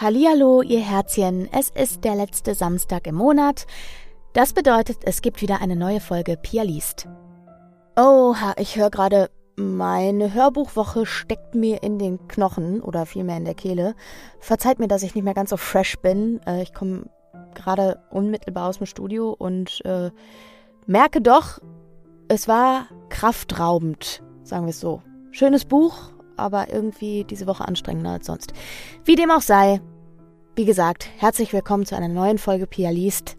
Hallihallo, ihr Herzchen. Es ist der letzte Samstag im Monat. Das bedeutet, es gibt wieder eine neue Folge Pia liest. Oh, ich höre gerade, meine Hörbuchwoche steckt mir in den Knochen oder vielmehr in der Kehle. Verzeiht mir, dass ich nicht mehr ganz so fresh bin. Äh, ich komme gerade unmittelbar aus dem Studio und äh, merke doch, es war kraftraubend, sagen wir es so. Schönes Buch, aber irgendwie diese Woche anstrengender als sonst. Wie dem auch sei, wie gesagt, herzlich willkommen zu einer neuen Folge Pia liest.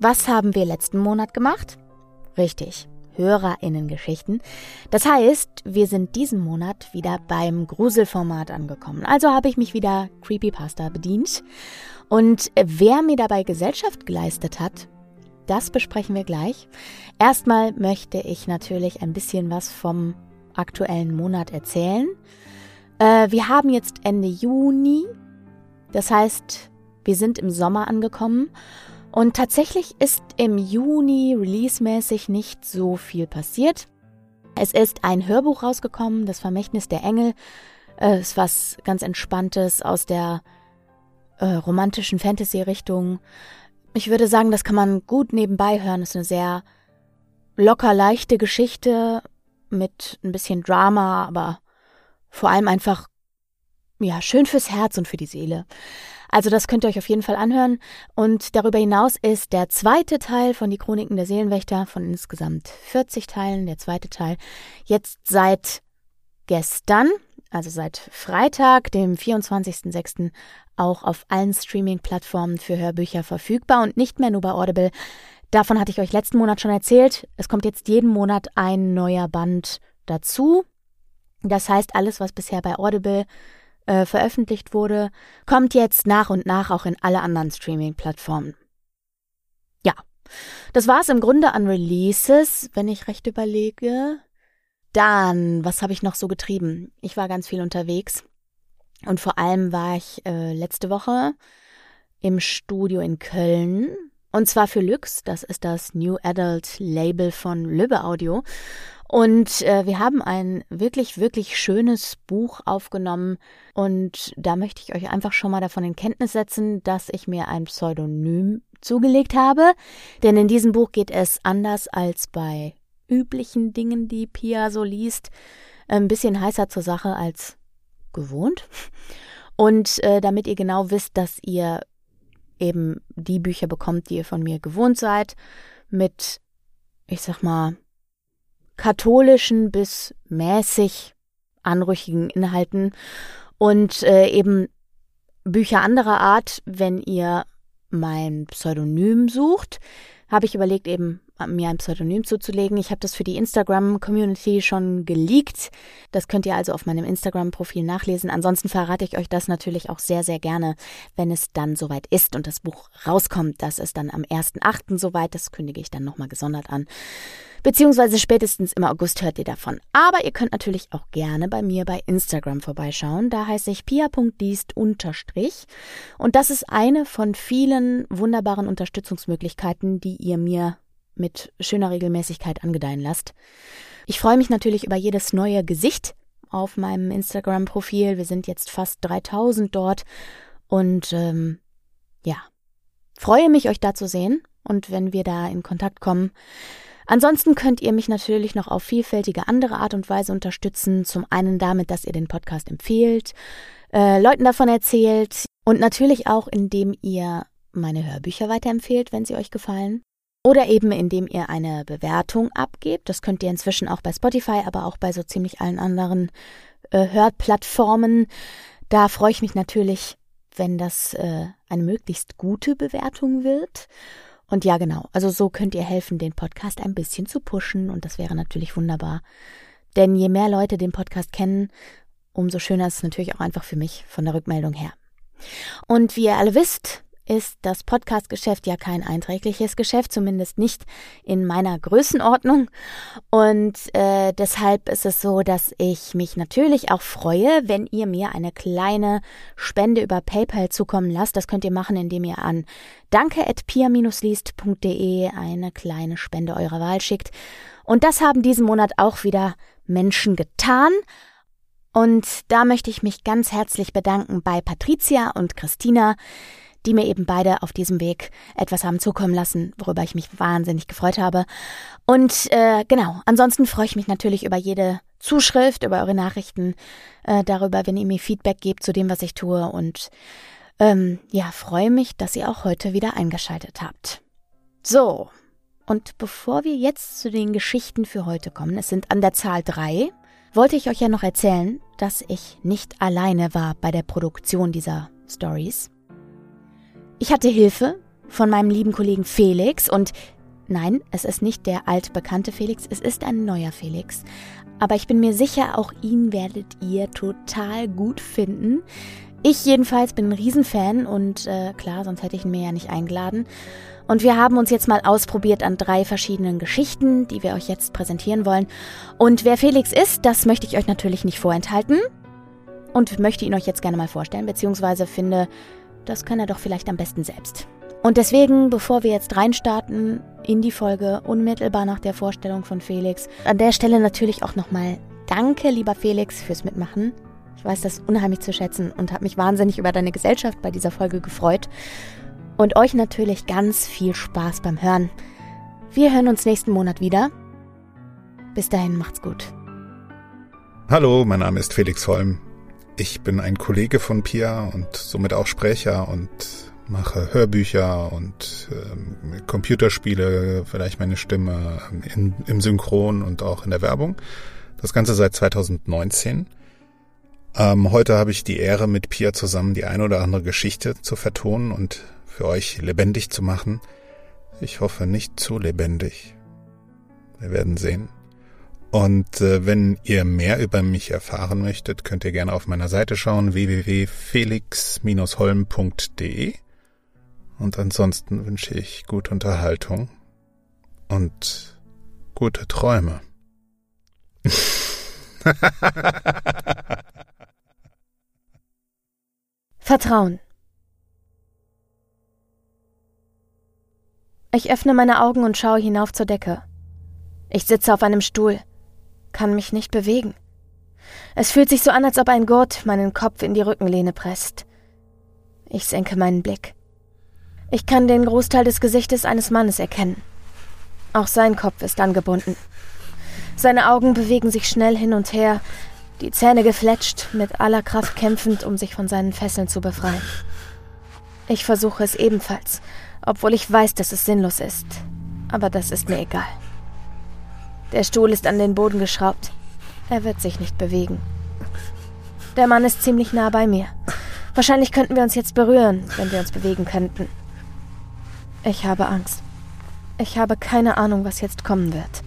Was haben wir letzten Monat gemacht? Richtig, Hörerinnengeschichten. Das heißt, wir sind diesen Monat wieder beim Gruselformat angekommen. Also habe ich mich wieder Creepypasta bedient. Und wer mir dabei Gesellschaft geleistet hat, das besprechen wir gleich. Erstmal möchte ich natürlich ein bisschen was vom aktuellen Monat erzählen. Äh, wir haben jetzt Ende Juni. Das heißt, wir sind im Sommer angekommen. Und tatsächlich ist im Juni releasemäßig nicht so viel passiert. Es ist ein Hörbuch rausgekommen, Das Vermächtnis der Engel. Es ist was ganz Entspanntes aus der äh, romantischen Fantasy-Richtung. Ich würde sagen, das kann man gut nebenbei hören. Es ist eine sehr locker leichte Geschichte mit ein bisschen Drama, aber vor allem einfach, ja, schön fürs Herz und für die Seele. Also das könnt ihr euch auf jeden Fall anhören. Und darüber hinaus ist der zweite Teil von Die Chroniken der Seelenwächter von insgesamt 40 Teilen, der zweite Teil, jetzt seit gestern, also seit Freitag, dem 24.06., auch auf allen Streaming-Plattformen für Hörbücher verfügbar und nicht mehr nur bei Audible. Davon hatte ich euch letzten Monat schon erzählt. Es kommt jetzt jeden Monat ein neuer Band dazu. Das heißt, alles, was bisher bei Audible äh, veröffentlicht wurde, kommt jetzt nach und nach auch in alle anderen Streaming-Plattformen. Ja, das war es im Grunde an Releases, wenn ich recht überlege. Dann, was habe ich noch so getrieben? Ich war ganz viel unterwegs und vor allem war ich äh, letzte Woche im Studio in Köln und zwar für Lux, das ist das New Adult Label von Lübbe Audio. Und äh, wir haben ein wirklich, wirklich schönes Buch aufgenommen. Und da möchte ich euch einfach schon mal davon in Kenntnis setzen, dass ich mir ein Pseudonym zugelegt habe. Denn in diesem Buch geht es anders als bei üblichen Dingen, die Pia so liest, ein bisschen heißer zur Sache als gewohnt. Und äh, damit ihr genau wisst, dass ihr eben die Bücher bekommt, die ihr von mir gewohnt seid, mit, ich sag mal, katholischen bis mäßig anrüchigen Inhalten und äh, eben Bücher anderer Art, wenn ihr mein Pseudonym sucht, habe ich überlegt, eben mir ein Pseudonym zuzulegen. Ich habe das für die Instagram-Community schon geleakt. Das könnt ihr also auf meinem Instagram-Profil nachlesen. Ansonsten verrate ich euch das natürlich auch sehr, sehr gerne, wenn es dann soweit ist und das Buch rauskommt. Das ist dann am 1.8. soweit. Das kündige ich dann nochmal gesondert an. Beziehungsweise spätestens im August hört ihr davon. Aber ihr könnt natürlich auch gerne bei mir bei Instagram vorbeischauen. Da heiße ich pia.diest. Und das ist eine von vielen wunderbaren Unterstützungsmöglichkeiten, die ihr mir mit schöner Regelmäßigkeit angedeihen lasst. Ich freue mich natürlich über jedes neue Gesicht auf meinem Instagram-Profil. Wir sind jetzt fast 3000 dort und ähm, ja, freue mich, euch da zu sehen und wenn wir da in Kontakt kommen. Ansonsten könnt ihr mich natürlich noch auf vielfältige andere Art und Weise unterstützen. Zum einen damit, dass ihr den Podcast empfehlt, äh, Leuten davon erzählt und natürlich auch, indem ihr meine Hörbücher weiterempfehlt, wenn sie euch gefallen. Oder eben indem ihr eine Bewertung abgebt. Das könnt ihr inzwischen auch bei Spotify, aber auch bei so ziemlich allen anderen äh, Hörplattformen. Da freue ich mich natürlich, wenn das äh, eine möglichst gute Bewertung wird. Und ja, genau. Also so könnt ihr helfen, den Podcast ein bisschen zu pushen. Und das wäre natürlich wunderbar. Denn je mehr Leute den Podcast kennen, umso schöner ist es natürlich auch einfach für mich von der Rückmeldung her. Und wie ihr alle wisst, ist das Podcast-Geschäft ja kein einträgliches Geschäft, zumindest nicht in meiner Größenordnung. Und äh, deshalb ist es so, dass ich mich natürlich auch freue, wenn ihr mir eine kleine Spende über PayPal zukommen lasst. Das könnt ihr machen, indem ihr an danke.pia-liest.de eine kleine Spende eurer Wahl schickt. Und das haben diesen Monat auch wieder Menschen getan. Und da möchte ich mich ganz herzlich bedanken bei Patricia und Christina, die mir eben beide auf diesem Weg etwas haben zukommen lassen, worüber ich mich wahnsinnig gefreut habe. Und äh, genau, ansonsten freue ich mich natürlich über jede Zuschrift, über eure Nachrichten, äh, darüber, wenn ihr mir Feedback gebt zu dem, was ich tue. Und ähm, ja, freue mich, dass ihr auch heute wieder eingeschaltet habt. So, und bevor wir jetzt zu den Geschichten für heute kommen, es sind an der Zahl drei, wollte ich euch ja noch erzählen, dass ich nicht alleine war bei der Produktion dieser Stories. Ich hatte Hilfe von meinem lieben Kollegen Felix und nein, es ist nicht der altbekannte Felix, es ist ein neuer Felix. Aber ich bin mir sicher, auch ihn werdet ihr total gut finden. Ich jedenfalls bin ein Riesenfan und äh, klar, sonst hätte ich ihn mir ja nicht eingeladen. Und wir haben uns jetzt mal ausprobiert an drei verschiedenen Geschichten, die wir euch jetzt präsentieren wollen. Und wer Felix ist, das möchte ich euch natürlich nicht vorenthalten. Und möchte ihn euch jetzt gerne mal vorstellen, beziehungsweise finde, das kann er doch vielleicht am besten selbst. Und deswegen, bevor wir jetzt reinstarten in die Folge, unmittelbar nach der Vorstellung von Felix, an der Stelle natürlich auch nochmal Danke, lieber Felix, fürs Mitmachen. Ich weiß das unheimlich zu schätzen und habe mich wahnsinnig über deine Gesellschaft bei dieser Folge gefreut. Und euch natürlich ganz viel Spaß beim Hören. Wir hören uns nächsten Monat wieder. Bis dahin macht's gut. Hallo, mein Name ist Felix Holm. Ich bin ein Kollege von Pia und somit auch Sprecher und mache Hörbücher und ähm, Computerspiele, vielleicht meine Stimme in, im Synchron und auch in der Werbung. Das Ganze seit 2019. Ähm, heute habe ich die Ehre, mit Pia zusammen die eine oder andere Geschichte zu vertonen und für euch lebendig zu machen. Ich hoffe nicht zu lebendig. Wir werden sehen. Und äh, wenn ihr mehr über mich erfahren möchtet, könnt ihr gerne auf meiner Seite schauen www.felix-holm.de. Und ansonsten wünsche ich gute Unterhaltung und gute Träume. Vertrauen. Ich öffne meine Augen und schaue hinauf zur Decke. Ich sitze auf einem Stuhl, kann mich nicht bewegen. Es fühlt sich so an, als ob ein Gurt meinen Kopf in die Rückenlehne presst. Ich senke meinen Blick. Ich kann den Großteil des Gesichtes eines Mannes erkennen. Auch sein Kopf ist angebunden. Seine Augen bewegen sich schnell hin und her, die Zähne gefletscht, mit aller Kraft kämpfend, um sich von seinen Fesseln zu befreien. Ich versuche es ebenfalls, obwohl ich weiß, dass es sinnlos ist. Aber das ist mir egal. Der Stuhl ist an den Boden geschraubt. Er wird sich nicht bewegen. Der Mann ist ziemlich nah bei mir. Wahrscheinlich könnten wir uns jetzt berühren, wenn wir uns bewegen könnten. Ich habe Angst. Ich habe keine Ahnung, was jetzt kommen wird.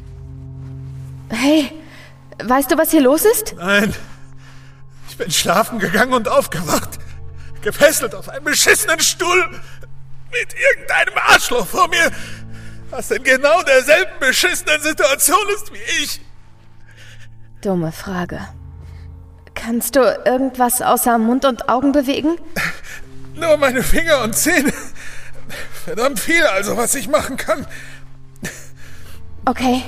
Hey, weißt du, was hier los ist? Nein. Ich bin schlafen gegangen und aufgewacht. Gefesselt auf einem beschissenen Stuhl mit irgendeinem Arschloch vor mir, was in genau derselben beschissenen Situation ist wie ich. Dumme Frage. Kannst du irgendwas außer Mund und Augen bewegen? Nur meine Finger und Zähne. Verdammt viel also, was ich machen kann. Okay.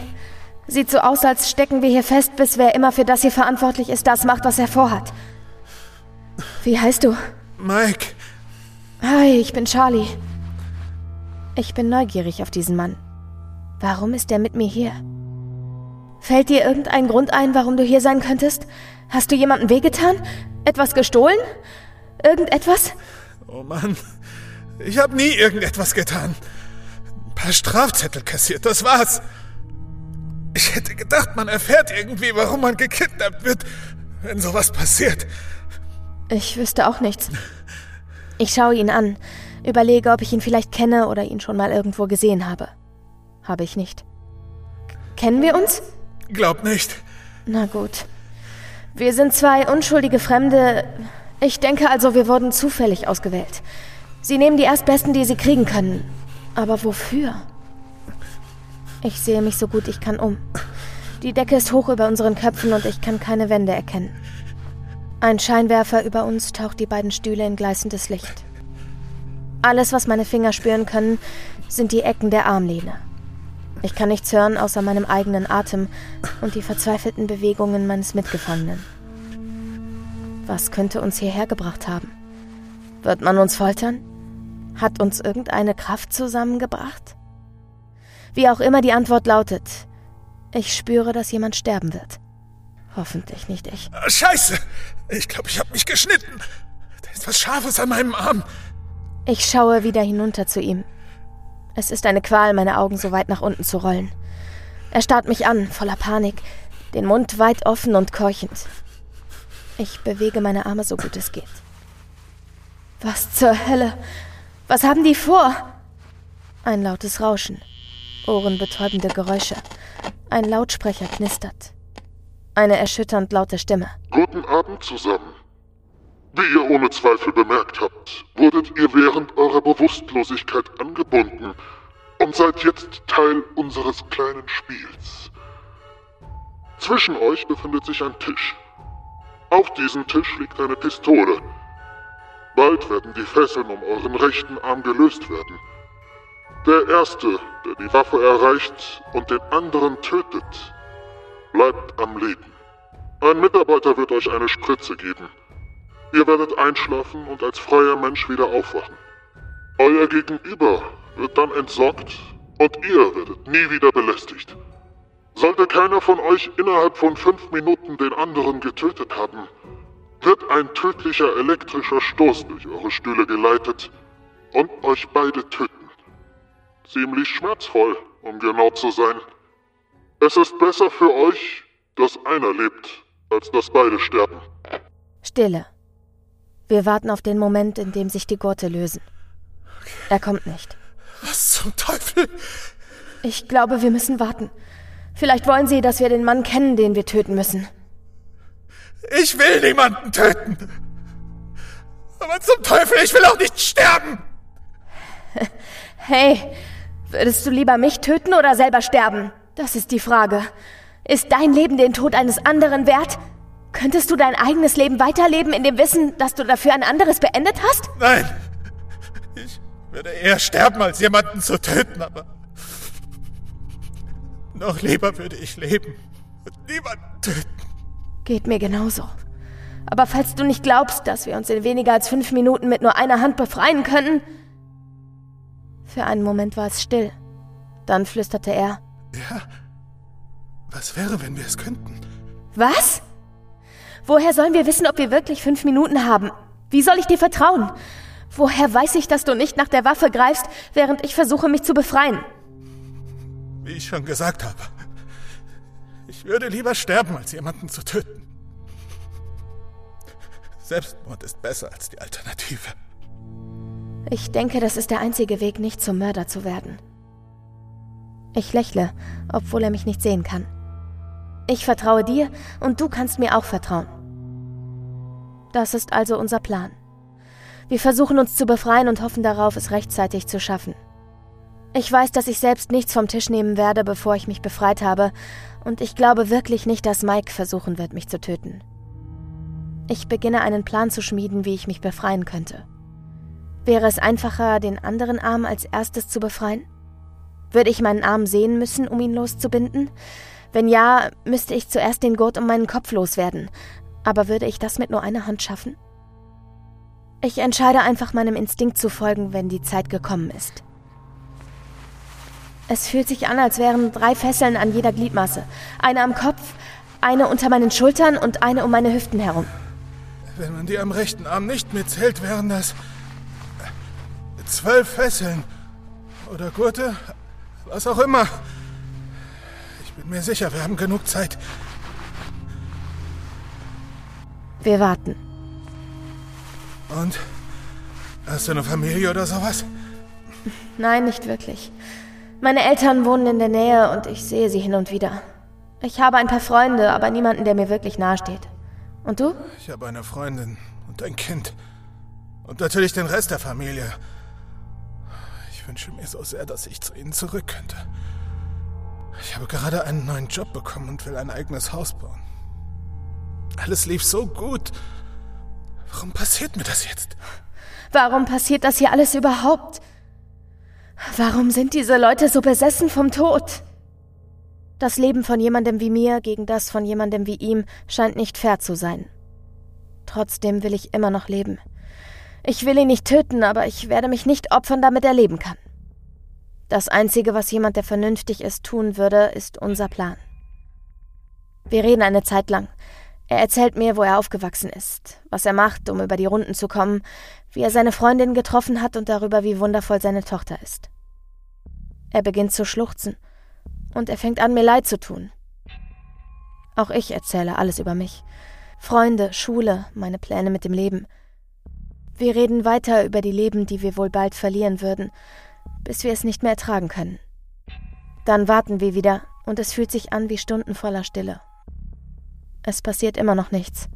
Sieht so aus, als stecken wir hier fest, bis wer immer für das hier verantwortlich ist, das macht, was er vorhat. Wie heißt du? Mike. Hi, ich bin Charlie. Ich bin neugierig auf diesen Mann. Warum ist er mit mir hier? Fällt dir irgendein Grund ein, warum du hier sein könntest? Hast du jemandem wehgetan? Etwas gestohlen? Irgendetwas? Oh Mann, ich habe nie irgendetwas getan. Ein paar Strafzettel kassiert, das war's. Ich hätte gedacht, man erfährt irgendwie, warum man gekidnappt wird, wenn sowas passiert. Ich wüsste auch nichts. Ich schaue ihn an, Überlege, ob ich ihn vielleicht kenne oder ihn schon mal irgendwo gesehen habe. Habe ich nicht. Kennen wir uns? Glaub nicht. Na gut. Wir sind zwei unschuldige Fremde. Ich denke also, wir wurden zufällig ausgewählt. Sie nehmen die Erstbesten, die sie kriegen können. Aber wofür? Ich sehe mich so gut ich kann um. Die Decke ist hoch über unseren Köpfen und ich kann keine Wände erkennen. Ein Scheinwerfer über uns taucht die beiden Stühle in gleißendes Licht. Alles, was meine Finger spüren können, sind die Ecken der Armlehne. Ich kann nichts hören außer meinem eigenen Atem und die verzweifelten Bewegungen meines Mitgefangenen. Was könnte uns hierher gebracht haben? Wird man uns foltern? Hat uns irgendeine Kraft zusammengebracht? Wie auch immer die Antwort lautet, ich spüre, dass jemand sterben wird. Hoffentlich nicht ich. Scheiße! Ich glaube, ich habe mich geschnitten. Da ist was Scharfes an meinem Arm. Ich schaue wieder hinunter zu ihm. Es ist eine Qual, meine Augen so weit nach unten zu rollen. Er starrt mich an, voller Panik, den Mund weit offen und keuchend. Ich bewege meine Arme so gut es geht. Was zur Hölle? Was haben die vor? Ein lautes Rauschen. Ohrenbetäubende Geräusche. Ein Lautsprecher knistert. Eine erschütternd laute Stimme. Guten Abend zusammen. Wie ihr ohne Zweifel bemerkt habt, wurdet ihr während eurer Bewusstlosigkeit angebunden und seid jetzt Teil unseres kleinen Spiels. Zwischen euch befindet sich ein Tisch. Auf diesem Tisch liegt eine Pistole. Bald werden die Fesseln um euren rechten Arm gelöst werden. Der Erste, der die Waffe erreicht und den anderen tötet, bleibt am Leben. Ein Mitarbeiter wird euch eine Spritze geben. Ihr werdet einschlafen und als freier Mensch wieder aufwachen. Euer Gegenüber wird dann entsorgt und ihr werdet nie wieder belästigt. Sollte keiner von euch innerhalb von fünf Minuten den anderen getötet haben, wird ein tödlicher elektrischer Stoß durch eure Stühle geleitet und euch beide töten. Ziemlich schmerzvoll, um genau zu sein. Es ist besser für euch, dass einer lebt, als dass beide sterben. Stille. Wir warten auf den Moment, in dem sich die Gurte lösen. Er kommt nicht. Was zum Teufel? Ich glaube, wir müssen warten. Vielleicht wollen sie, dass wir den Mann kennen, den wir töten müssen. Ich will niemanden töten. Aber zum Teufel, ich will auch nicht sterben. Hey, würdest du lieber mich töten oder selber sterben? Das ist die Frage. Ist dein Leben den Tod eines anderen wert? Könntest du dein eigenes Leben weiterleben in dem Wissen, dass du dafür ein anderes beendet hast? Nein. Ich würde eher sterben, als jemanden zu töten, aber. Noch lieber würde ich leben und niemanden töten. Geht mir genauso. Aber falls du nicht glaubst, dass wir uns in weniger als fünf Minuten mit nur einer Hand befreien können. Für einen Moment war es still. Dann flüsterte er. Ja. Was wäre, wenn wir es könnten? Was? Woher sollen wir wissen, ob wir wirklich fünf Minuten haben? Wie soll ich dir vertrauen? Woher weiß ich, dass du nicht nach der Waffe greifst, während ich versuche, mich zu befreien? Wie ich schon gesagt habe. Ich würde lieber sterben, als jemanden zu töten. Selbstmord ist besser als die Alternative. Ich denke, das ist der einzige Weg, nicht zum Mörder zu werden. Ich lächle, obwohl er mich nicht sehen kann. Ich vertraue dir und du kannst mir auch vertrauen. Das ist also unser Plan. Wir versuchen uns zu befreien und hoffen darauf, es rechtzeitig zu schaffen. Ich weiß, dass ich selbst nichts vom Tisch nehmen werde, bevor ich mich befreit habe, und ich glaube wirklich nicht, dass Mike versuchen wird, mich zu töten. Ich beginne einen Plan zu schmieden, wie ich mich befreien könnte. Wäre es einfacher, den anderen Arm als erstes zu befreien? Würde ich meinen Arm sehen müssen, um ihn loszubinden? Wenn ja, müsste ich zuerst den Gurt um meinen Kopf loswerden. Aber würde ich das mit nur einer Hand schaffen? Ich entscheide einfach meinem Instinkt zu folgen, wenn die Zeit gekommen ist. Es fühlt sich an, als wären drei Fesseln an jeder Gliedmaße. Eine am Kopf, eine unter meinen Schultern und eine um meine Hüften herum. Wenn man die am rechten Arm nicht mitzählt, wären das zwölf Fesseln. Oder Gurte, was auch immer. Ich bin mir sicher, wir haben genug Zeit. Wir warten. Und? Hast du eine Familie oder sowas? Nein, nicht wirklich. Meine Eltern wohnen in der Nähe und ich sehe sie hin und wieder. Ich habe ein paar Freunde, aber niemanden, der mir wirklich nahesteht. Und du? Ich habe eine Freundin und ein Kind. Und natürlich den Rest der Familie. Ich wünsche mir so sehr, dass ich zu ihnen zurück könnte. Ich habe gerade einen neuen Job bekommen und will ein eigenes Haus bauen. Alles lief so gut. Warum passiert mir das jetzt? Warum passiert das hier alles überhaupt? Warum sind diese Leute so besessen vom Tod? Das Leben von jemandem wie mir gegen das von jemandem wie ihm scheint nicht fair zu sein. Trotzdem will ich immer noch leben. Ich will ihn nicht töten, aber ich werde mich nicht opfern, damit er leben kann. Das Einzige, was jemand, der vernünftig ist, tun würde, ist unser Plan. Wir reden eine Zeit lang. Er erzählt mir, wo er aufgewachsen ist, was er macht, um über die Runden zu kommen, wie er seine Freundin getroffen hat und darüber, wie wundervoll seine Tochter ist. Er beginnt zu schluchzen und er fängt an, mir leid zu tun. Auch ich erzähle alles über mich. Freunde, Schule, meine Pläne mit dem Leben. Wir reden weiter über die Leben, die wir wohl bald verlieren würden, bis wir es nicht mehr ertragen können. Dann warten wir wieder und es fühlt sich an wie Stunden voller Stille. Es passiert immer noch nichts.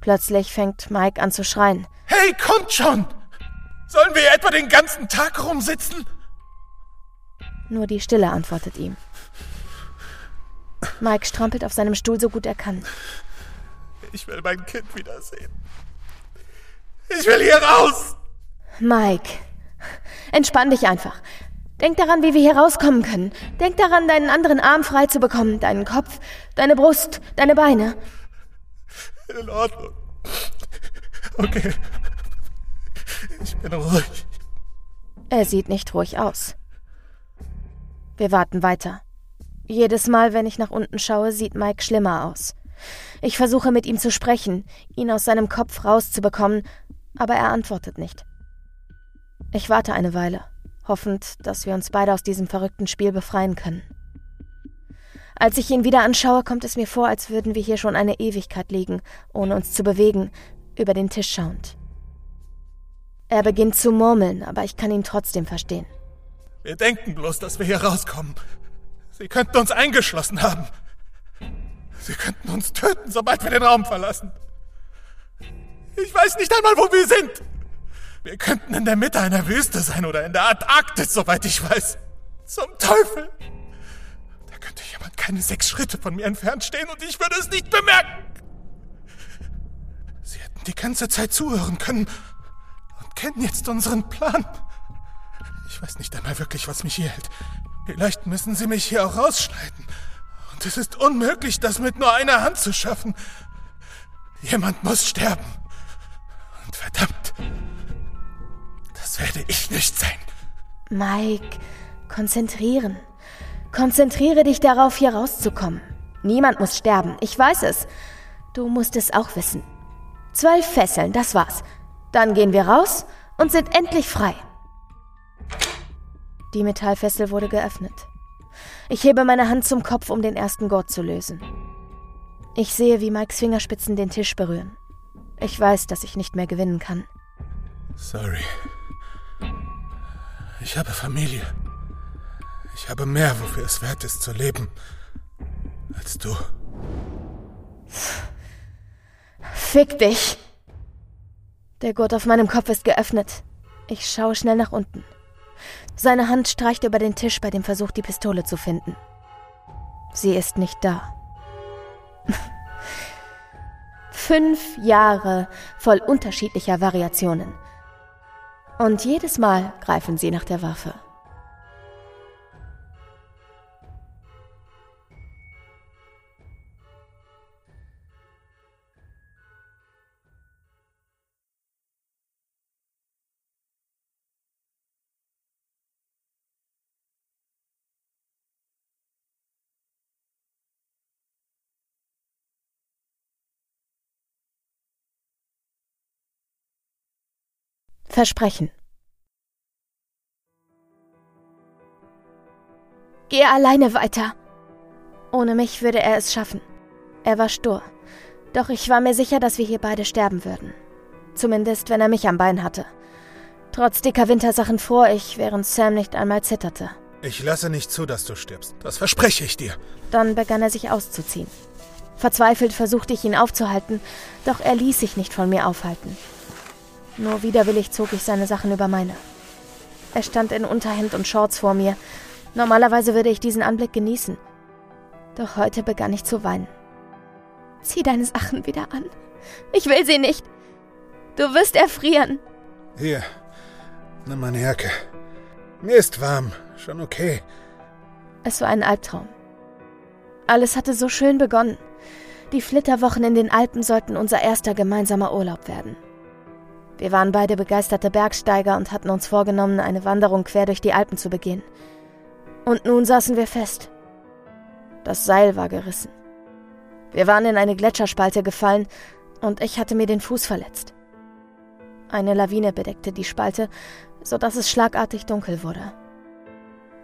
Plötzlich fängt Mike an zu schreien. Hey, kommt schon! Sollen wir etwa den ganzen Tag rumsitzen? Nur die Stille antwortet ihm. Mike strampelt auf seinem Stuhl so gut er kann. Ich will mein Kind wiedersehen. Ich will hier raus! Mike, entspann dich einfach. Denk daran, wie wir hier rauskommen können. Denk daran, deinen anderen Arm frei zu bekommen, deinen Kopf, deine Brust, deine Beine. In Ordnung. Okay. Ich bin ruhig. Er sieht nicht ruhig aus. Wir warten weiter. Jedes Mal, wenn ich nach unten schaue, sieht Mike schlimmer aus. Ich versuche mit ihm zu sprechen, ihn aus seinem Kopf rauszubekommen, aber er antwortet nicht. Ich warte eine Weile hoffend, dass wir uns beide aus diesem verrückten Spiel befreien können. Als ich ihn wieder anschaue, kommt es mir vor, als würden wir hier schon eine Ewigkeit liegen, ohne uns zu bewegen, über den Tisch schauend. Er beginnt zu murmeln, aber ich kann ihn trotzdem verstehen. Wir denken bloß, dass wir hier rauskommen. Sie könnten uns eingeschlossen haben. Sie könnten uns töten, sobald wir den Raum verlassen. Ich weiß nicht einmal, wo wir sind. Wir könnten in der Mitte einer Wüste sein oder in der Antarktis, soweit ich weiß. Zum Teufel! Da könnte jemand keine sechs Schritte von mir entfernt stehen und ich würde es nicht bemerken. Sie hätten die ganze Zeit zuhören können und kennen jetzt unseren Plan. Ich weiß nicht einmal wirklich, was mich hier hält. Vielleicht müssen sie mich hier auch rausschneiden. Und es ist unmöglich, das mit nur einer Hand zu schaffen. Jemand muss sterben. Und verdammt, werde ich nicht sein. Mike, konzentrieren. Konzentriere dich darauf, hier rauszukommen. Niemand muss sterben, ich weiß es. Du musst es auch wissen. Zwölf Fesseln, das war's. Dann gehen wir raus und sind endlich frei. Die Metallfessel wurde geöffnet. Ich hebe meine Hand zum Kopf, um den ersten Gurt zu lösen. Ich sehe, wie Mikes Fingerspitzen den Tisch berühren. Ich weiß, dass ich nicht mehr gewinnen kann. Sorry. Ich habe Familie. Ich habe mehr, wofür es wert ist zu leben, als du. Fick dich! Der Gurt auf meinem Kopf ist geöffnet. Ich schaue schnell nach unten. Seine Hand streicht über den Tisch bei dem Versuch, die Pistole zu finden. Sie ist nicht da. Fünf Jahre voll unterschiedlicher Variationen. Und jedes Mal greifen sie nach der Waffe. Versprechen. Geh alleine weiter. Ohne mich würde er es schaffen. Er war stur. Doch ich war mir sicher, dass wir hier beide sterben würden. Zumindest, wenn er mich am Bein hatte. Trotz dicker Wintersachen fror ich, während Sam nicht einmal zitterte. Ich lasse nicht zu, dass du stirbst. Das verspreche ich dir. Dann begann er sich auszuziehen. Verzweifelt versuchte ich ihn aufzuhalten, doch er ließ sich nicht von mir aufhalten. Nur widerwillig zog ich seine Sachen über meine. Er stand in Unterhemd und Shorts vor mir. Normalerweise würde ich diesen Anblick genießen. Doch heute begann ich zu weinen. Zieh deine Sachen wieder an. Ich will sie nicht. Du wirst erfrieren. Hier, nimm meine Jacke. Mir ist warm, schon okay. Es war ein Albtraum. Alles hatte so schön begonnen. Die Flitterwochen in den Alpen sollten unser erster gemeinsamer Urlaub werden. Wir waren beide begeisterte Bergsteiger und hatten uns vorgenommen, eine Wanderung quer durch die Alpen zu begehen. Und nun saßen wir fest. Das Seil war gerissen. Wir waren in eine Gletscherspalte gefallen und ich hatte mir den Fuß verletzt. Eine Lawine bedeckte die Spalte, so dass es schlagartig dunkel wurde.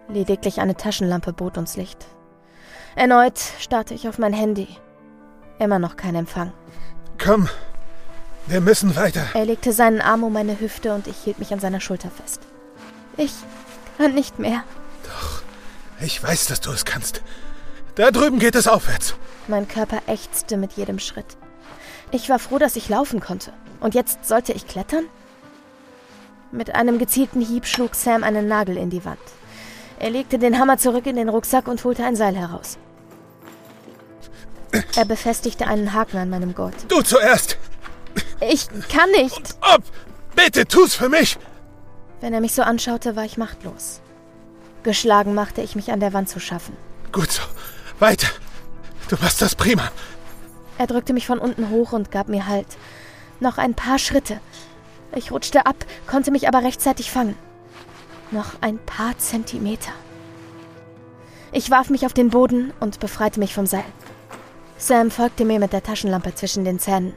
Lediglich eine Taschenlampe bot uns Licht. Erneut starrte ich auf mein Handy. Immer noch kein Empfang. Komm, wir müssen weiter. Er legte seinen Arm um meine Hüfte und ich hielt mich an seiner Schulter fest. Ich kann nicht mehr. Doch, ich weiß, dass du es kannst. Da drüben geht es aufwärts. Mein Körper ächzte mit jedem Schritt. Ich war froh, dass ich laufen konnte. Und jetzt sollte ich klettern? Mit einem gezielten Hieb schlug Sam einen Nagel in die Wand. Er legte den Hammer zurück in den Rucksack und holte ein Seil heraus. Er befestigte einen Haken an meinem Gurt. Du zuerst! Ich kann nicht! Und ob! Bitte, tu's für mich! Wenn er mich so anschaute, war ich machtlos. Geschlagen machte ich mich an der Wand zu schaffen. Gut so. Weiter. Du machst das prima. Er drückte mich von unten hoch und gab mir Halt. Noch ein paar Schritte. Ich rutschte ab, konnte mich aber rechtzeitig fangen. Noch ein paar Zentimeter. Ich warf mich auf den Boden und befreite mich vom Seil. Sam folgte mir mit der Taschenlampe zwischen den Zähnen.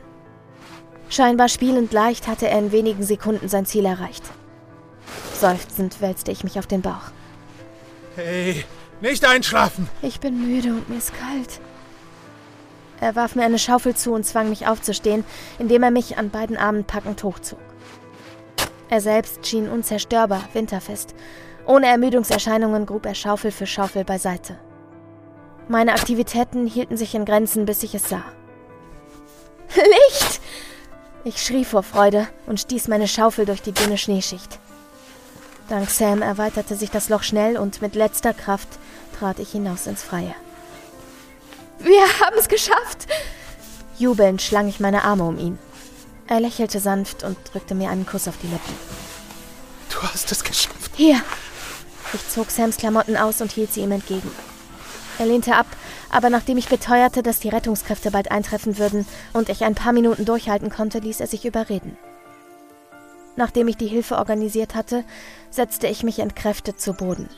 Scheinbar spielend leicht hatte er in wenigen Sekunden sein Ziel erreicht. Seufzend wälzte ich mich auf den Bauch. Hey, nicht einschlafen! Ich bin müde und mir ist kalt. Er warf mir eine Schaufel zu und zwang mich aufzustehen, indem er mich an beiden Armen packend hochzog. Er selbst schien unzerstörbar, winterfest. Ohne Ermüdungserscheinungen grub er Schaufel für Schaufel beiseite. Meine Aktivitäten hielten sich in Grenzen, bis ich es sah. Licht! Ich schrie vor Freude und stieß meine Schaufel durch die dünne Schneeschicht. Dank Sam erweiterte sich das Loch schnell und mit letzter Kraft trat ich hinaus ins Freie. Wir haben es geschafft! Jubelnd schlang ich meine Arme um ihn. Er lächelte sanft und drückte mir einen Kuss auf die Lippen. Du hast es geschafft. Hier! Ich zog Sams Klamotten aus und hielt sie ihm entgegen. Er lehnte ab, aber nachdem ich beteuerte, dass die Rettungskräfte bald eintreffen würden und ich ein paar Minuten durchhalten konnte, ließ er sich überreden. Nachdem ich die Hilfe organisiert hatte, setzte ich mich entkräftet zu Boden.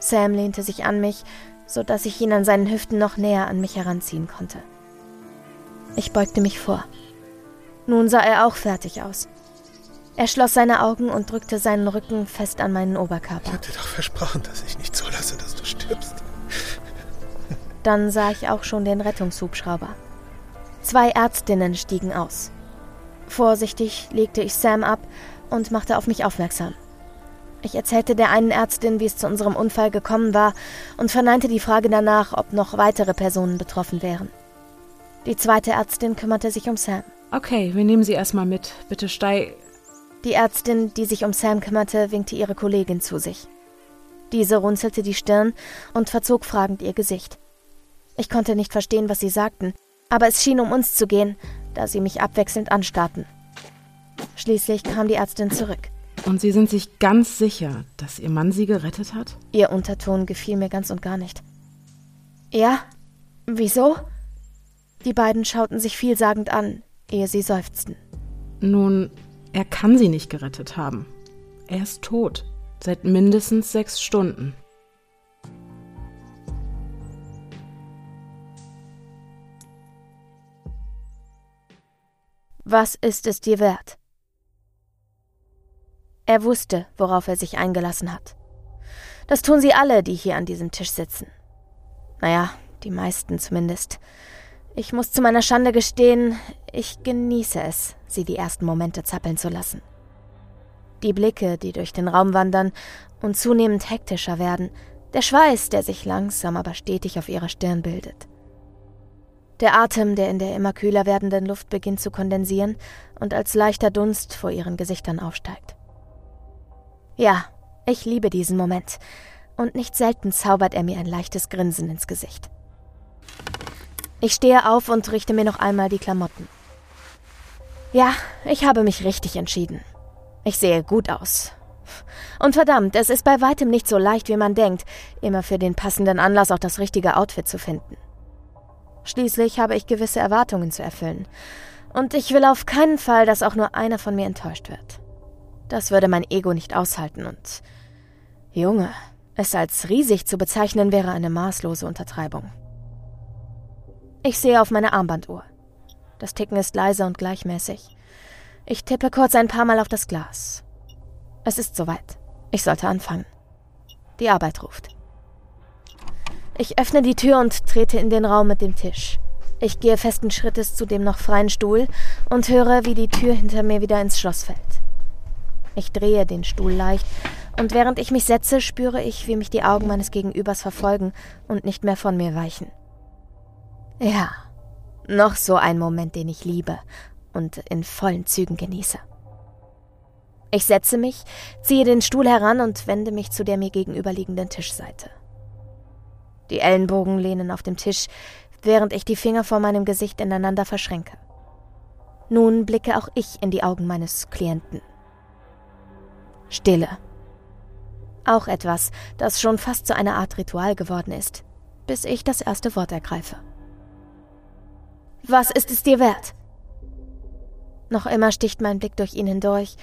Sam lehnte sich an mich, so dass ich ihn an seinen Hüften noch näher an mich heranziehen konnte. Ich beugte mich vor. Nun sah er auch fertig aus. Er schloss seine Augen und drückte seinen Rücken fest an meinen Oberkörper. Ich dir doch versprochen, dass ich nicht zulasse, dass du stirbst. Dann sah ich auch schon den Rettungshubschrauber. Zwei Ärztinnen stiegen aus. Vorsichtig legte ich Sam ab und machte auf mich aufmerksam. Ich erzählte der einen Ärztin, wie es zu unserem Unfall gekommen war und verneinte die Frage danach, ob noch weitere Personen betroffen wären. Die zweite Ärztin kümmerte sich um Sam. Okay, wir nehmen Sie erstmal mit. Bitte steig. Die Ärztin, die sich um Sam kümmerte, winkte ihre Kollegin zu sich. Diese runzelte die Stirn und verzog fragend ihr Gesicht. Ich konnte nicht verstehen, was sie sagten, aber es schien um uns zu gehen, da sie mich abwechselnd anstarrten. Schließlich kam die Ärztin zurück. Und Sie sind sich ganz sicher, dass Ihr Mann Sie gerettet hat? Ihr Unterton gefiel mir ganz und gar nicht. Ja? Wieso? Die beiden schauten sich vielsagend an, ehe sie seufzten. Nun, er kann Sie nicht gerettet haben. Er ist tot. Seit mindestens sechs Stunden. Was ist es dir wert? Er wusste, worauf er sich eingelassen hat. Das tun sie alle, die hier an diesem Tisch sitzen. Naja, die meisten zumindest. Ich muss zu meiner Schande gestehen, ich genieße es, sie die ersten Momente zappeln zu lassen. Die Blicke, die durch den Raum wandern und zunehmend hektischer werden, der Schweiß, der sich langsam aber stetig auf ihrer Stirn bildet. Der Atem, der in der immer kühler werdenden Luft beginnt zu kondensieren und als leichter Dunst vor ihren Gesichtern aufsteigt. Ja, ich liebe diesen Moment, und nicht selten zaubert er mir ein leichtes Grinsen ins Gesicht. Ich stehe auf und richte mir noch einmal die Klamotten. Ja, ich habe mich richtig entschieden. Ich sehe gut aus. Und verdammt, es ist bei weitem nicht so leicht, wie man denkt, immer für den passenden Anlass auch das richtige Outfit zu finden. Schließlich habe ich gewisse Erwartungen zu erfüllen. Und ich will auf keinen Fall, dass auch nur einer von mir enttäuscht wird. Das würde mein Ego nicht aushalten und. Junge, es als riesig zu bezeichnen wäre eine maßlose Untertreibung. Ich sehe auf meine Armbanduhr. Das Ticken ist leise und gleichmäßig. Ich tippe kurz ein paar Mal auf das Glas. Es ist soweit. Ich sollte anfangen. Die Arbeit ruft. Ich öffne die Tür und trete in den Raum mit dem Tisch. Ich gehe festen Schrittes zu dem noch freien Stuhl und höre, wie die Tür hinter mir wieder ins Schloss fällt. Ich drehe den Stuhl leicht, und während ich mich setze, spüre ich, wie mich die Augen meines Gegenübers verfolgen und nicht mehr von mir weichen. Ja, noch so ein Moment, den ich liebe und in vollen Zügen genieße. Ich setze mich, ziehe den Stuhl heran und wende mich zu der mir gegenüberliegenden Tischseite. Die Ellenbogen lehnen auf dem Tisch, während ich die Finger vor meinem Gesicht ineinander verschränke. Nun blicke auch ich in die Augen meines Klienten. Stille. Auch etwas, das schon fast zu einer Art Ritual geworden ist, bis ich das erste Wort ergreife. Was ist es dir wert? Noch immer sticht mein Blick durch ihn hindurch,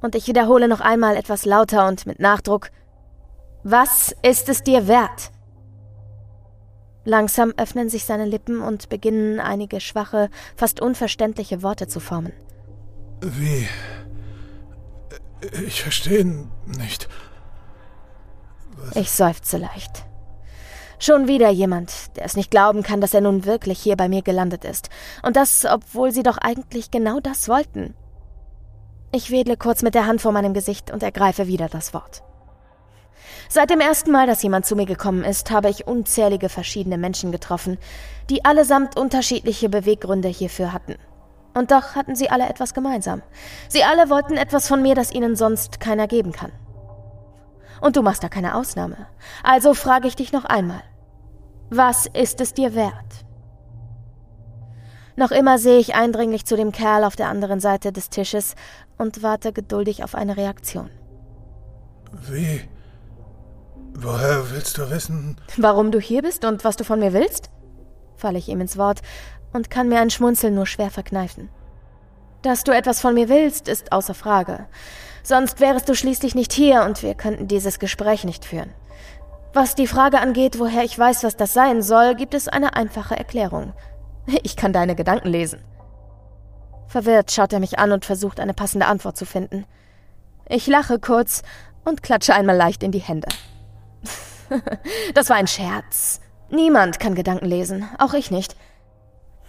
und ich wiederhole noch einmal etwas lauter und mit Nachdruck Was ist es dir wert? Langsam öffnen sich seine Lippen und beginnen einige schwache, fast unverständliche Worte zu formen. Wie? Ich verstehe nicht. Was? Ich seufze leicht. Schon wieder jemand, der es nicht glauben kann, dass er nun wirklich hier bei mir gelandet ist. Und das, obwohl sie doch eigentlich genau das wollten. Ich wedle kurz mit der Hand vor meinem Gesicht und ergreife wieder das Wort. Seit dem ersten Mal, dass jemand zu mir gekommen ist, habe ich unzählige verschiedene Menschen getroffen, die allesamt unterschiedliche Beweggründe hierfür hatten. Und doch hatten sie alle etwas gemeinsam. Sie alle wollten etwas von mir, das ihnen sonst keiner geben kann. Und du machst da keine Ausnahme. Also frage ich dich noch einmal. Was ist es dir wert? Noch immer sehe ich eindringlich zu dem Kerl auf der anderen Seite des Tisches und warte geduldig auf eine Reaktion. Wie? Woher willst du wissen? Warum du hier bist und was du von mir willst? falle ich ihm ins Wort und kann mir ein Schmunzeln nur schwer verkneifen. Dass du etwas von mir willst, ist außer Frage. Sonst wärest du schließlich nicht hier und wir könnten dieses Gespräch nicht führen. Was die Frage angeht, woher ich weiß, was das sein soll, gibt es eine einfache Erklärung. Ich kann deine Gedanken lesen. Verwirrt schaut er mich an und versucht, eine passende Antwort zu finden. Ich lache kurz und klatsche einmal leicht in die Hände. das war ein Scherz. Niemand kann Gedanken lesen, auch ich nicht.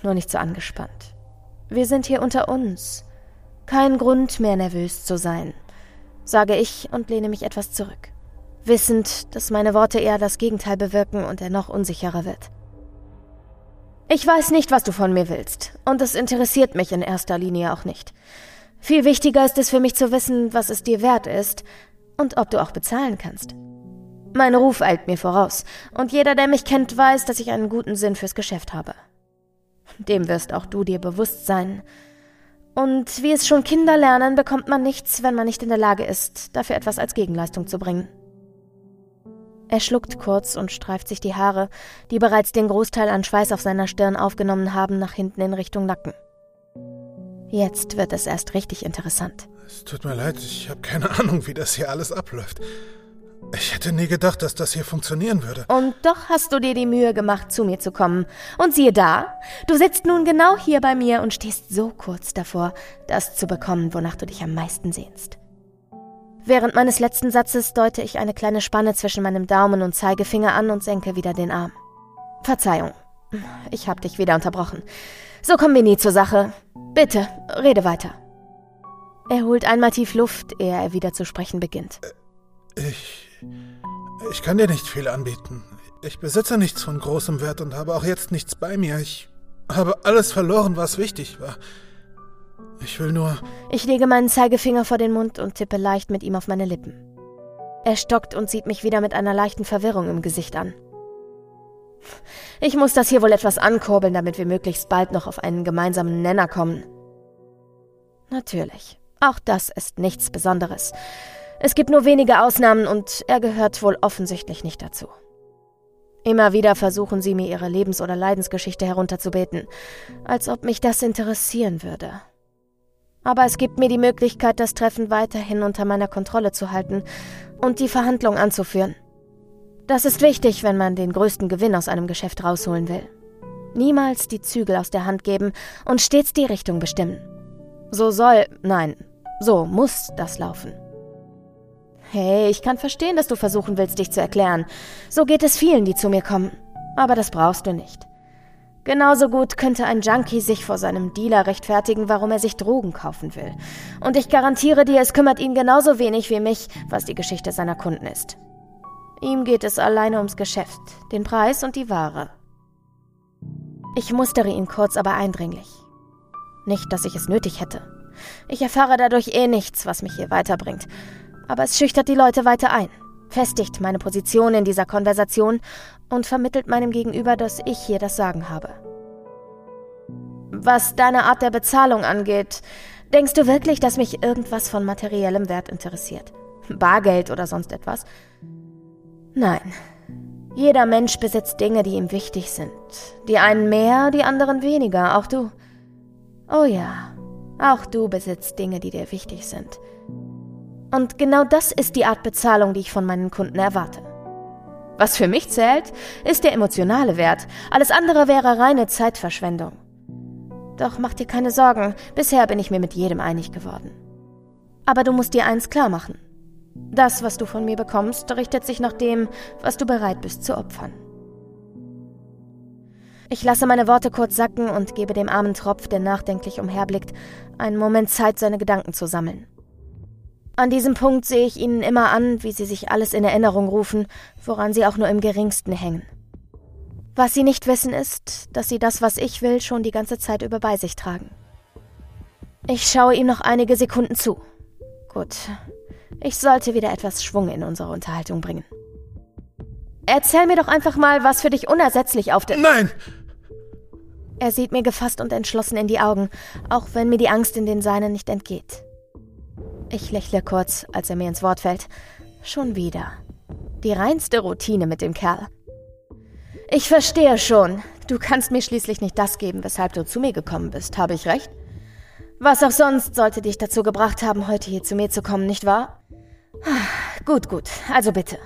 Nur nicht so angespannt. Wir sind hier unter uns. Kein Grund mehr nervös zu sein, sage ich und lehne mich etwas zurück wissend, dass meine Worte eher das Gegenteil bewirken und er noch unsicherer wird. Ich weiß nicht, was du von mir willst, und es interessiert mich in erster Linie auch nicht. Viel wichtiger ist es für mich zu wissen, was es dir wert ist und ob du auch bezahlen kannst. Mein Ruf eilt mir voraus, und jeder, der mich kennt, weiß, dass ich einen guten Sinn fürs Geschäft habe. Dem wirst auch du dir bewusst sein. Und wie es schon Kinder lernen, bekommt man nichts, wenn man nicht in der Lage ist, dafür etwas als Gegenleistung zu bringen. Er schluckt kurz und streift sich die Haare, die bereits den Großteil an Schweiß auf seiner Stirn aufgenommen haben, nach hinten in Richtung Nacken. Jetzt wird es erst richtig interessant. Es tut mir leid, ich habe keine Ahnung, wie das hier alles abläuft. Ich hätte nie gedacht, dass das hier funktionieren würde. Und doch hast du dir die Mühe gemacht, zu mir zu kommen. Und siehe da, du sitzt nun genau hier bei mir und stehst so kurz davor, das zu bekommen, wonach du dich am meisten sehnst. Während meines letzten Satzes deute ich eine kleine Spanne zwischen meinem Daumen und Zeigefinger an und senke wieder den Arm. Verzeihung, ich hab dich wieder unterbrochen. So kommen wir nie zur Sache. Bitte, rede weiter. Er holt einmal tief Luft, ehe er wieder zu sprechen beginnt. Ich. Ich kann dir nicht viel anbieten. Ich besitze nichts von großem Wert und habe auch jetzt nichts bei mir. Ich habe alles verloren, was wichtig war. Ich will nur. Ich lege meinen Zeigefinger vor den Mund und tippe leicht mit ihm auf meine Lippen. Er stockt und sieht mich wieder mit einer leichten Verwirrung im Gesicht an. Ich muss das hier wohl etwas ankurbeln, damit wir möglichst bald noch auf einen gemeinsamen Nenner kommen. Natürlich. Auch das ist nichts Besonderes. Es gibt nur wenige Ausnahmen und er gehört wohl offensichtlich nicht dazu. Immer wieder versuchen sie mir ihre Lebens- oder Leidensgeschichte herunterzubeten, als ob mich das interessieren würde. Aber es gibt mir die Möglichkeit, das Treffen weiterhin unter meiner Kontrolle zu halten und die Verhandlung anzuführen. Das ist wichtig, wenn man den größten Gewinn aus einem Geschäft rausholen will. Niemals die Zügel aus der Hand geben und stets die Richtung bestimmen. So soll, nein, so muss das laufen. Hey, ich kann verstehen, dass du versuchen willst, dich zu erklären. So geht es vielen, die zu mir kommen. Aber das brauchst du nicht. Genauso gut könnte ein Junkie sich vor seinem Dealer rechtfertigen, warum er sich Drogen kaufen will. Und ich garantiere dir, es kümmert ihn genauso wenig wie mich, was die Geschichte seiner Kunden ist. Ihm geht es alleine ums Geschäft, den Preis und die Ware. Ich mustere ihn kurz, aber eindringlich. Nicht, dass ich es nötig hätte. Ich erfahre dadurch eh nichts, was mich hier weiterbringt aber es schüchtert die Leute weiter ein, festigt meine Position in dieser Konversation und vermittelt meinem Gegenüber, dass ich hier das Sagen habe. Was deine Art der Bezahlung angeht, denkst du wirklich, dass mich irgendwas von materiellem Wert interessiert? Bargeld oder sonst etwas? Nein. Jeder Mensch besitzt Dinge, die ihm wichtig sind. Die einen mehr, die anderen weniger, auch du. Oh ja, auch du besitzt Dinge, die dir wichtig sind. Und genau das ist die Art Bezahlung, die ich von meinen Kunden erwarte. Was für mich zählt, ist der emotionale Wert. Alles andere wäre reine Zeitverschwendung. Doch mach dir keine Sorgen, bisher bin ich mir mit jedem einig geworden. Aber du musst dir eins klar machen. Das, was du von mir bekommst, richtet sich nach dem, was du bereit bist zu opfern. Ich lasse meine Worte kurz sacken und gebe dem armen Tropf, der nachdenklich umherblickt, einen Moment Zeit, seine Gedanken zu sammeln. An diesem Punkt sehe ich ihnen immer an, wie sie sich alles in Erinnerung rufen, woran sie auch nur im geringsten hängen. Was sie nicht wissen ist, dass sie das, was ich will, schon die ganze Zeit über bei sich tragen. Ich schaue ihm noch einige Sekunden zu. Gut, ich sollte wieder etwas Schwung in unsere Unterhaltung bringen. Erzähl mir doch einfach mal, was für dich unersetzlich auf der... Nein! Er sieht mir gefasst und entschlossen in die Augen, auch wenn mir die Angst in den seinen nicht entgeht. Ich lächle kurz, als er mir ins Wort fällt. Schon wieder. Die reinste Routine mit dem Kerl. Ich verstehe schon. Du kannst mir schließlich nicht das geben, weshalb du zu mir gekommen bist. Habe ich recht? Was auch sonst sollte dich dazu gebracht haben, heute hier zu mir zu kommen, nicht wahr? Gut, gut. Also bitte.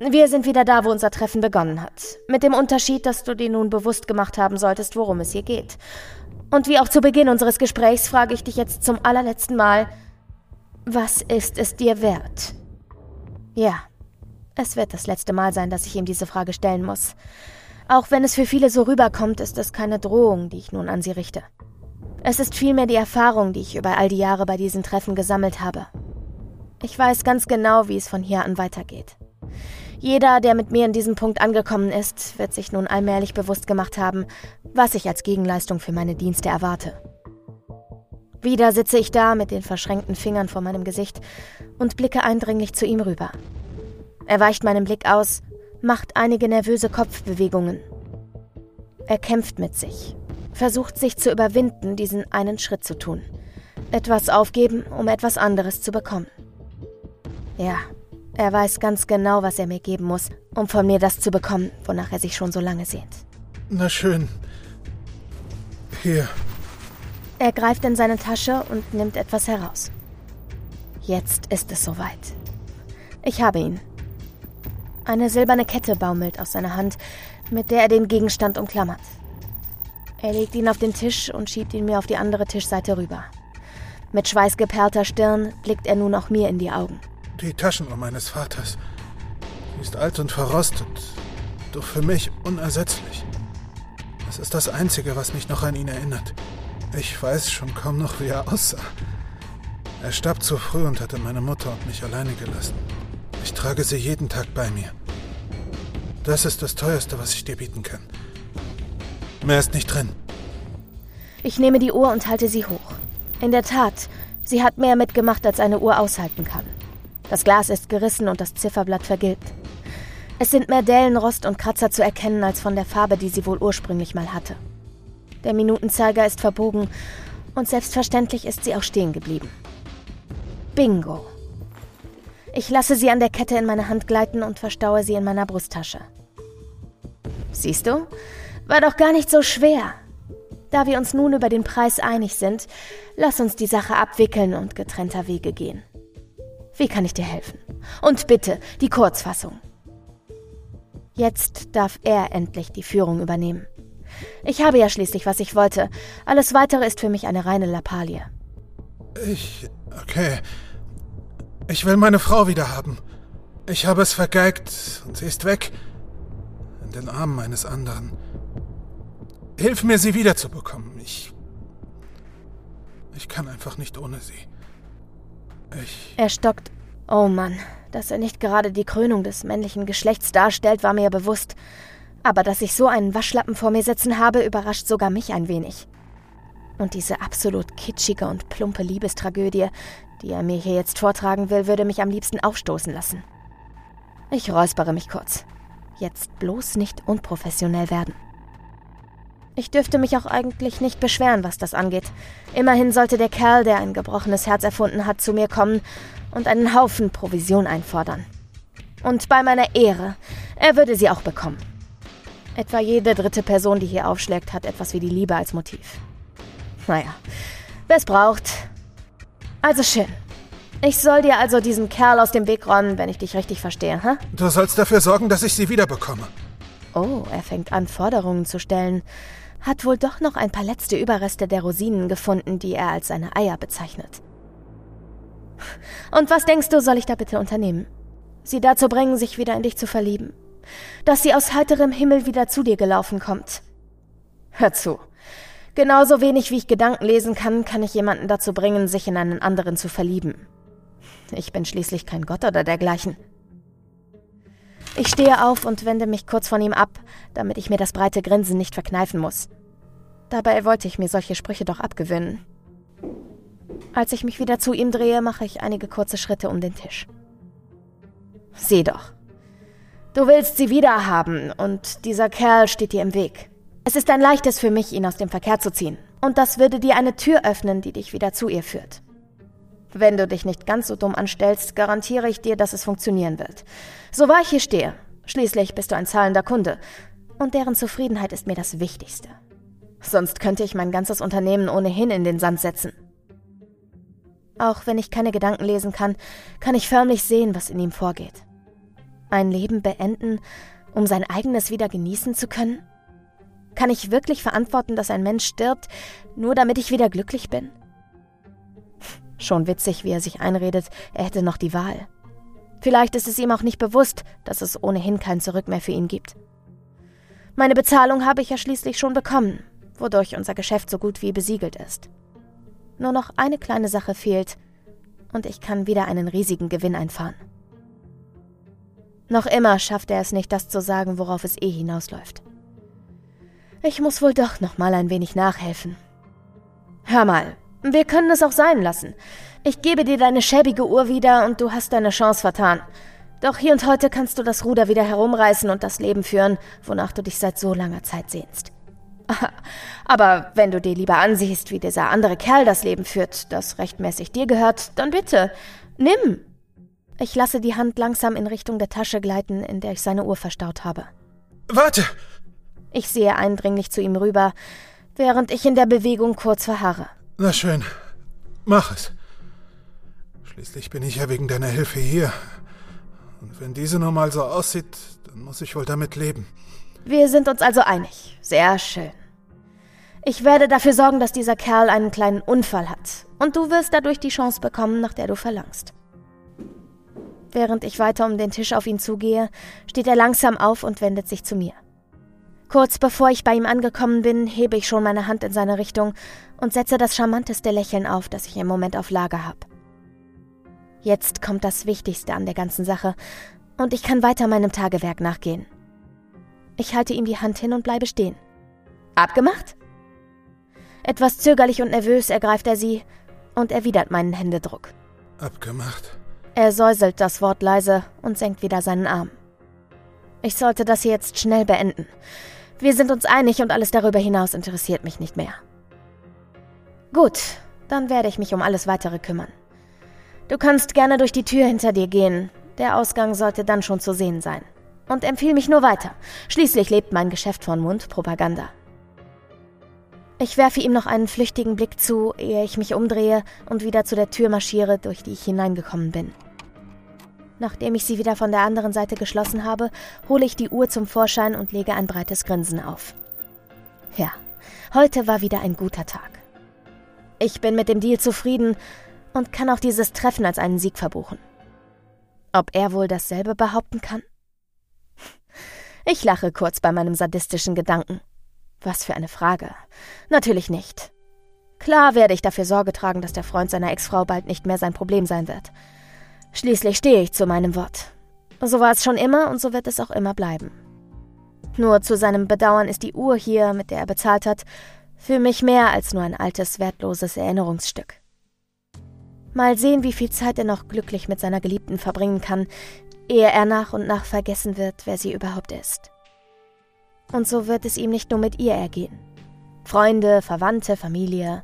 Wir sind wieder da, wo unser Treffen begonnen hat. Mit dem Unterschied, dass du dir nun bewusst gemacht haben solltest, worum es hier geht. Und wie auch zu Beginn unseres Gesprächs frage ich dich jetzt zum allerletzten Mal, was ist es dir wert? Ja, es wird das letzte Mal sein, dass ich ihm diese Frage stellen muss. Auch wenn es für viele so rüberkommt, ist es keine Drohung, die ich nun an sie richte. Es ist vielmehr die Erfahrung, die ich über all die Jahre bei diesen Treffen gesammelt habe. Ich weiß ganz genau, wie es von hier an weitergeht. Jeder, der mit mir in diesem Punkt angekommen ist, wird sich nun allmählich bewusst gemacht haben, was ich als Gegenleistung für meine Dienste erwarte. Wieder sitze ich da mit den verschränkten Fingern vor meinem Gesicht und blicke eindringlich zu ihm rüber. Er weicht meinen Blick aus, macht einige nervöse Kopfbewegungen. Er kämpft mit sich, versucht sich zu überwinden, diesen einen Schritt zu tun. Etwas aufgeben, um etwas anderes zu bekommen. Ja, er weiß ganz genau, was er mir geben muss, um von mir das zu bekommen, wonach er sich schon so lange sehnt. Na schön. Hier. Er greift in seine Tasche und nimmt etwas heraus. Jetzt ist es soweit. Ich habe ihn. Eine silberne Kette baumelt aus seiner Hand, mit der er den Gegenstand umklammert. Er legt ihn auf den Tisch und schiebt ihn mir auf die andere Tischseite rüber. Mit schweißgeperlter Stirn blickt er nun auch mir in die Augen. Die Taschenuhr meines Vaters. Sie ist alt und verrostet, doch für mich unersetzlich. Es ist das Einzige, was mich noch an ihn erinnert. Ich weiß schon kaum noch, wie er aussah. Er starb zu früh und hatte meine Mutter und mich alleine gelassen. Ich trage sie jeden Tag bei mir. Das ist das teuerste, was ich dir bieten kann. Mehr ist nicht drin. Ich nehme die Uhr und halte sie hoch. In der Tat, sie hat mehr mitgemacht, als eine Uhr aushalten kann. Das Glas ist gerissen und das Zifferblatt vergilbt. Es sind mehr Dellen, Rost und Kratzer zu erkennen als von der Farbe, die sie wohl ursprünglich mal hatte. Der Minutenzeiger ist verbogen und selbstverständlich ist sie auch stehen geblieben. Bingo. Ich lasse sie an der Kette in meine Hand gleiten und verstaue sie in meiner Brusttasche. Siehst du? War doch gar nicht so schwer. Da wir uns nun über den Preis einig sind, lass uns die Sache abwickeln und getrennter Wege gehen. Wie kann ich dir helfen? Und bitte die Kurzfassung. Jetzt darf er endlich die Führung übernehmen. Ich habe ja schließlich, was ich wollte. Alles weitere ist für mich eine reine Lappalie. Ich. Okay. Ich will meine Frau wieder haben. Ich habe es vergeigt und sie ist weg. In den Armen eines anderen. Hilf mir, sie wiederzubekommen. Ich. Ich kann einfach nicht ohne sie. Ich. Er stockt. Oh Mann, dass er nicht gerade die Krönung des männlichen Geschlechts darstellt, war mir bewusst. Aber dass ich so einen Waschlappen vor mir sitzen habe, überrascht sogar mich ein wenig. Und diese absolut kitschige und plumpe Liebestragödie, die er mir hier jetzt vortragen will, würde mich am liebsten aufstoßen lassen. Ich räuspere mich kurz. Jetzt bloß nicht unprofessionell werden. Ich dürfte mich auch eigentlich nicht beschweren, was das angeht. Immerhin sollte der Kerl, der ein gebrochenes Herz erfunden hat, zu mir kommen und einen Haufen Provision einfordern. Und bei meiner Ehre, er würde sie auch bekommen. Etwa jede dritte Person, die hier aufschlägt, hat etwas wie die Liebe als Motiv. Naja, wer es braucht. Also schön. Ich soll dir also diesen Kerl aus dem Weg räumen, wenn ich dich richtig verstehe, hä? Du sollst dafür sorgen, dass ich sie wiederbekomme. Oh, er fängt an, Forderungen zu stellen. Hat wohl doch noch ein paar letzte Überreste der Rosinen gefunden, die er als seine Eier bezeichnet. Und was denkst du, soll ich da bitte unternehmen? Sie dazu bringen, sich wieder in dich zu verlieben. Dass sie aus heiterem Himmel wieder zu dir gelaufen kommt. Hör zu. Genauso wenig wie ich Gedanken lesen kann, kann ich jemanden dazu bringen, sich in einen anderen zu verlieben. Ich bin schließlich kein Gott oder dergleichen. Ich stehe auf und wende mich kurz von ihm ab, damit ich mir das breite Grinsen nicht verkneifen muss. Dabei wollte ich mir solche Sprüche doch abgewöhnen. Als ich mich wieder zu ihm drehe, mache ich einige kurze Schritte um den Tisch. Sieh doch. Du willst sie wieder haben und dieser Kerl steht dir im Weg. Es ist ein leichtes für mich, ihn aus dem Verkehr zu ziehen. Und das würde dir eine Tür öffnen, die dich wieder zu ihr führt. Wenn du dich nicht ganz so dumm anstellst, garantiere ich dir, dass es funktionieren wird. So wahr ich hier stehe. Schließlich bist du ein zahlender Kunde. Und deren Zufriedenheit ist mir das Wichtigste. Sonst könnte ich mein ganzes Unternehmen ohnehin in den Sand setzen. Auch wenn ich keine Gedanken lesen kann, kann ich förmlich sehen, was in ihm vorgeht. Ein Leben beenden, um sein eigenes wieder genießen zu können? Kann ich wirklich verantworten, dass ein Mensch stirbt, nur damit ich wieder glücklich bin? Schon witzig, wie er sich einredet, er hätte noch die Wahl. Vielleicht ist es ihm auch nicht bewusst, dass es ohnehin kein Zurück mehr für ihn gibt. Meine Bezahlung habe ich ja schließlich schon bekommen, wodurch unser Geschäft so gut wie besiegelt ist. Nur noch eine kleine Sache fehlt, und ich kann wieder einen riesigen Gewinn einfahren. Noch immer schafft er es nicht, das zu sagen, worauf es eh hinausläuft. Ich muss wohl doch noch mal ein wenig nachhelfen. Hör mal, wir können es auch sein lassen. Ich gebe dir deine schäbige Uhr wieder und du hast deine Chance vertan. Doch hier und heute kannst du das Ruder wieder herumreißen und das Leben führen, wonach du dich seit so langer Zeit sehnst. Aber wenn du dir lieber ansiehst, wie dieser andere Kerl das Leben führt, das rechtmäßig dir gehört, dann bitte, nimm. Ich lasse die Hand langsam in Richtung der Tasche gleiten, in der ich seine Uhr verstaut habe. Warte! Ich sehe eindringlich zu ihm rüber, während ich in der Bewegung kurz verharre. Na schön, mach es. Schließlich bin ich ja wegen deiner Hilfe hier. Und wenn diese nur mal so aussieht, dann muss ich wohl damit leben. Wir sind uns also einig. Sehr schön. Ich werde dafür sorgen, dass dieser Kerl einen kleinen Unfall hat. Und du wirst dadurch die Chance bekommen, nach der du verlangst. Während ich weiter um den Tisch auf ihn zugehe, steht er langsam auf und wendet sich zu mir. Kurz bevor ich bei ihm angekommen bin, hebe ich schon meine Hand in seine Richtung und setze das charmanteste Lächeln auf, das ich im Moment auf Lager habe. Jetzt kommt das Wichtigste an der ganzen Sache und ich kann weiter meinem Tagewerk nachgehen. Ich halte ihm die Hand hin und bleibe stehen. Abgemacht? Etwas zögerlich und nervös ergreift er sie und erwidert meinen Händedruck. Abgemacht. Er säuselt das Wort leise und senkt wieder seinen Arm. Ich sollte das jetzt schnell beenden. Wir sind uns einig und alles darüber hinaus interessiert mich nicht mehr. Gut, dann werde ich mich um alles weitere kümmern. Du kannst gerne durch die Tür hinter dir gehen. Der Ausgang sollte dann schon zu sehen sein. und empfiehl mich nur weiter. Schließlich lebt mein Geschäft von Mundpropaganda. Ich werfe ihm noch einen flüchtigen Blick zu, ehe ich mich umdrehe und wieder zu der Tür marschiere, durch die ich hineingekommen bin. Nachdem ich sie wieder von der anderen Seite geschlossen habe, hole ich die Uhr zum Vorschein und lege ein breites Grinsen auf. Ja, heute war wieder ein guter Tag. Ich bin mit dem Deal zufrieden und kann auch dieses Treffen als einen Sieg verbuchen. Ob er wohl dasselbe behaupten kann? Ich lache kurz bei meinem sadistischen Gedanken. Was für eine Frage. Natürlich nicht. Klar werde ich dafür Sorge tragen, dass der Freund seiner Ex-Frau bald nicht mehr sein Problem sein wird. Schließlich stehe ich zu meinem Wort. So war es schon immer und so wird es auch immer bleiben. Nur zu seinem Bedauern ist die Uhr hier, mit der er bezahlt hat, für mich mehr als nur ein altes, wertloses Erinnerungsstück. Mal sehen, wie viel Zeit er noch glücklich mit seiner Geliebten verbringen kann, ehe er nach und nach vergessen wird, wer sie überhaupt ist. Und so wird es ihm nicht nur mit ihr ergehen. Freunde, Verwandte, Familie,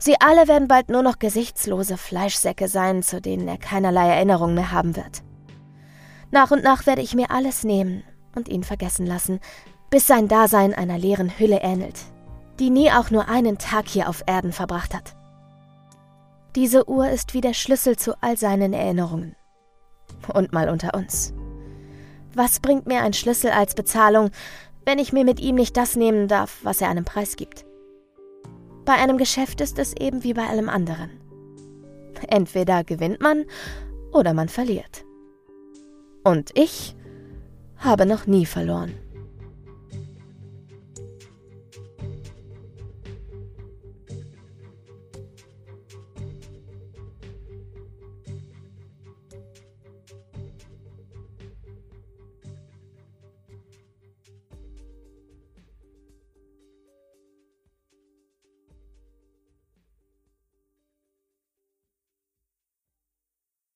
sie alle werden bald nur noch gesichtslose Fleischsäcke sein, zu denen er keinerlei Erinnerung mehr haben wird. Nach und nach werde ich mir alles nehmen und ihn vergessen lassen, bis sein Dasein einer leeren Hülle ähnelt, die nie auch nur einen Tag hier auf Erden verbracht hat. Diese Uhr ist wie der Schlüssel zu all seinen Erinnerungen. Und mal unter uns. Was bringt mir ein Schlüssel als Bezahlung, wenn ich mir mit ihm nicht das nehmen darf, was er einem Preis gibt? Bei einem Geschäft ist es eben wie bei allem anderen. Entweder gewinnt man oder man verliert. Und ich habe noch nie verloren.